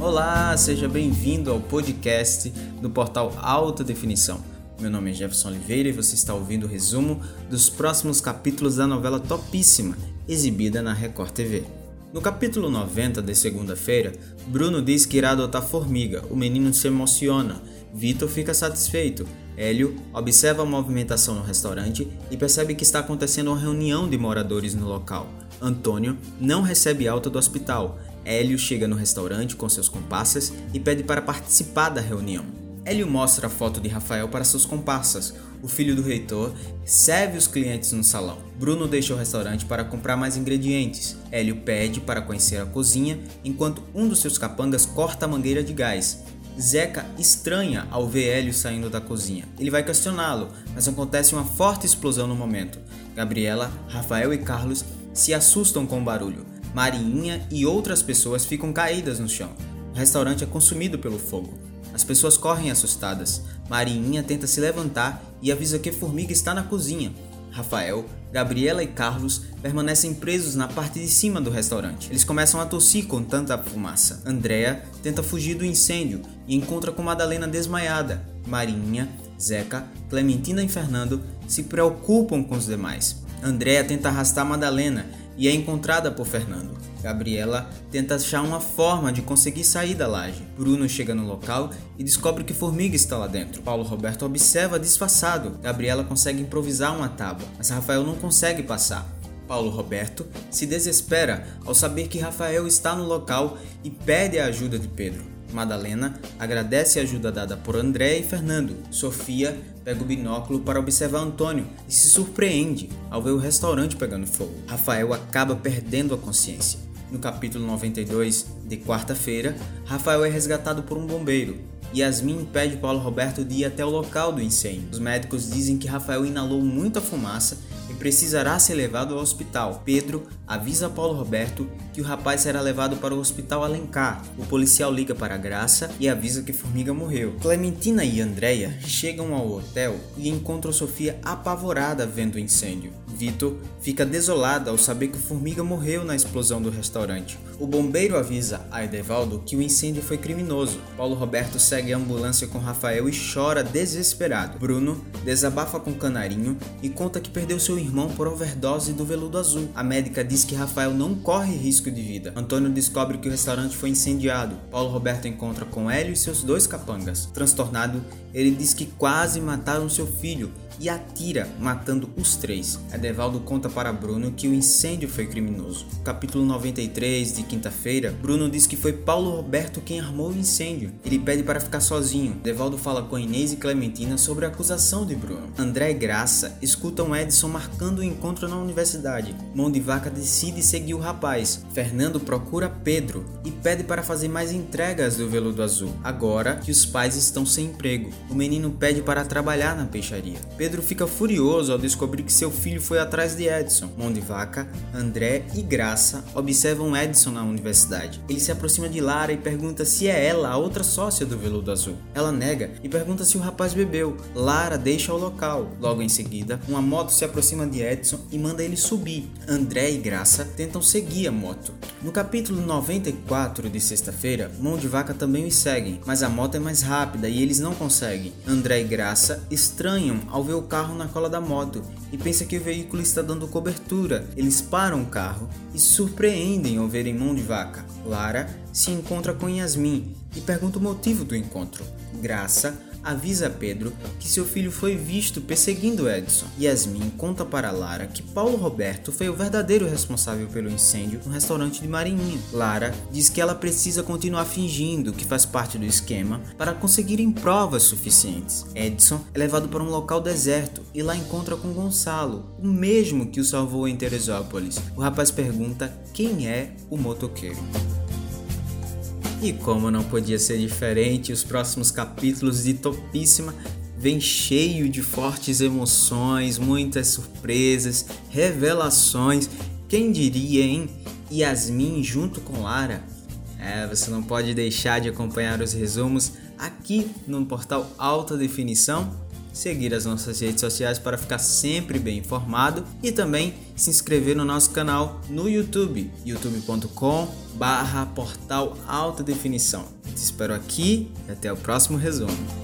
Olá, seja bem-vindo ao podcast do portal Alta Definição. Meu nome é Jefferson Oliveira e você está ouvindo o resumo dos próximos capítulos da novela Topíssima, exibida na Record TV. No capítulo 90 de segunda-feira, Bruno diz que irá adotar Formiga, o menino se emociona, Vitor fica satisfeito, Hélio observa a movimentação no restaurante e percebe que está acontecendo uma reunião de moradores no local. Antônio não recebe alta do hospital Hélio chega no restaurante com seus comparsas e pede para participar da reunião. Hélio mostra a foto de Rafael para seus comparsas. O filho do reitor serve os clientes no salão. Bruno deixa o restaurante para comprar mais ingredientes. Hélio pede para conhecer a cozinha, enquanto um dos seus capangas corta a mangueira de gás. Zeca estranha ao ver Hélio saindo da cozinha. Ele vai questioná-lo, mas acontece uma forte explosão no momento. Gabriela, Rafael e Carlos se assustam com o barulho. Marinha e outras pessoas ficam caídas no chão. O restaurante é consumido pelo fogo. As pessoas correm assustadas. Marinha tenta se levantar e avisa que Formiga está na cozinha. Rafael, Gabriela e Carlos permanecem presos na parte de cima do restaurante. Eles começam a tossir com tanta fumaça. Andrea tenta fugir do incêndio e encontra com Madalena desmaiada. Marinha, Zeca, Clementina e Fernando se preocupam com os demais. Andrea tenta arrastar Madalena e é encontrada por Fernando. Gabriela tenta achar uma forma de conseguir sair da laje. Bruno chega no local e descobre que Formiga está lá dentro. Paulo Roberto observa disfarçado. Gabriela consegue improvisar uma tábua, mas Rafael não consegue passar. Paulo Roberto se desespera ao saber que Rafael está no local e pede a ajuda de Pedro. Madalena agradece a ajuda dada por André e Fernando. Sofia pega o binóculo para observar Antônio e se surpreende ao ver o restaurante pegando fogo. Rafael acaba perdendo a consciência. No capítulo 92 de quarta-feira, Rafael é resgatado por um bombeiro. Yasmin impede Paulo Roberto de ir até o local do incêndio. Os médicos dizem que Rafael inalou muita fumaça e precisará ser levado ao hospital. Pedro avisa Paulo Roberto que o rapaz será levado para o hospital Alencar. O policial liga para Graça e avisa que Formiga morreu. Clementina e Andreia chegam ao hotel e encontram Sofia apavorada vendo o incêndio. Vitor fica desolado ao saber que Formiga morreu na explosão do restaurante. O bombeiro avisa a Edevaldo que o incêndio foi criminoso. Paulo Roberto segue a ambulância com Rafael e chora desesperado. Bruno desabafa com Canarinho e conta que perdeu seu irmão por overdose do veludo azul. A médica diz que Rafael não corre risco de vida. Antônio descobre que o restaurante foi incendiado. Paulo Roberto encontra com Hélio e seus dois capangas. Transtornado, ele diz que quase mataram seu filho e atira, matando os três. Edevaldo conta para Bruno que o incêndio foi criminoso. Capítulo 93 de quinta-feira, Bruno diz que foi Paulo Roberto quem armou o incêndio. Ele pede para ficar sozinho. Edevaldo fala com Inês e Clementina sobre a acusação de Bruno. André e Graça escutam Edson marcando o um encontro na universidade. Mão de Vaca decide seguir o rapaz. Fernando procura Pedro e pede para fazer mais entregas do veludo azul. Agora que os pais estão sem emprego, o menino pede para trabalhar na peixaria. Pedro fica furioso ao descobrir que seu filho foi atrás de Edson. Mão de Vaca, André e Graça observam Edson na universidade. Ele se aproxima de Lara e pergunta se é ela a outra sócia do veludo azul. Ela nega e pergunta se o rapaz bebeu. Lara deixa o local. Logo em seguida, uma moto se aproxima de Edson e manda ele subir. André e Graça tentam seguir a moto. No capítulo 94 de sexta-feira, Mão de Vaca também os seguem, mas a moto é mais rápida e eles não conseguem. André e Graça estranham ao ver o carro na cola da moto e pensa que o veículo está dando cobertura. Eles param o carro e se surpreendem ao verem mão de vaca. Lara se encontra com Yasmin e pergunta o motivo do encontro. Graça avisa Pedro que seu filho foi visto perseguindo Edson. Yasmin conta para Lara que Paulo Roberto foi o verdadeiro responsável pelo incêndio no restaurante de Marinha. Lara diz que ela precisa continuar fingindo que faz parte do esquema para conseguirem provas suficientes. Edson é levado para um local deserto e lá encontra com Gonçalo, o mesmo que o salvou em Teresópolis. O rapaz pergunta quem é o motoqueiro. E como não podia ser diferente, os próximos capítulos de Topíssima vem cheio de fortes emoções, muitas surpresas, revelações. Quem diria, hein? Yasmin junto com Lara. É, você não pode deixar de acompanhar os resumos aqui no portal Alta Definição. Seguir as nossas redes sociais para ficar sempre bem informado e também se inscrever no nosso canal no YouTube, youtube.com barra portal alta definição. Te espero aqui e até o próximo resumo.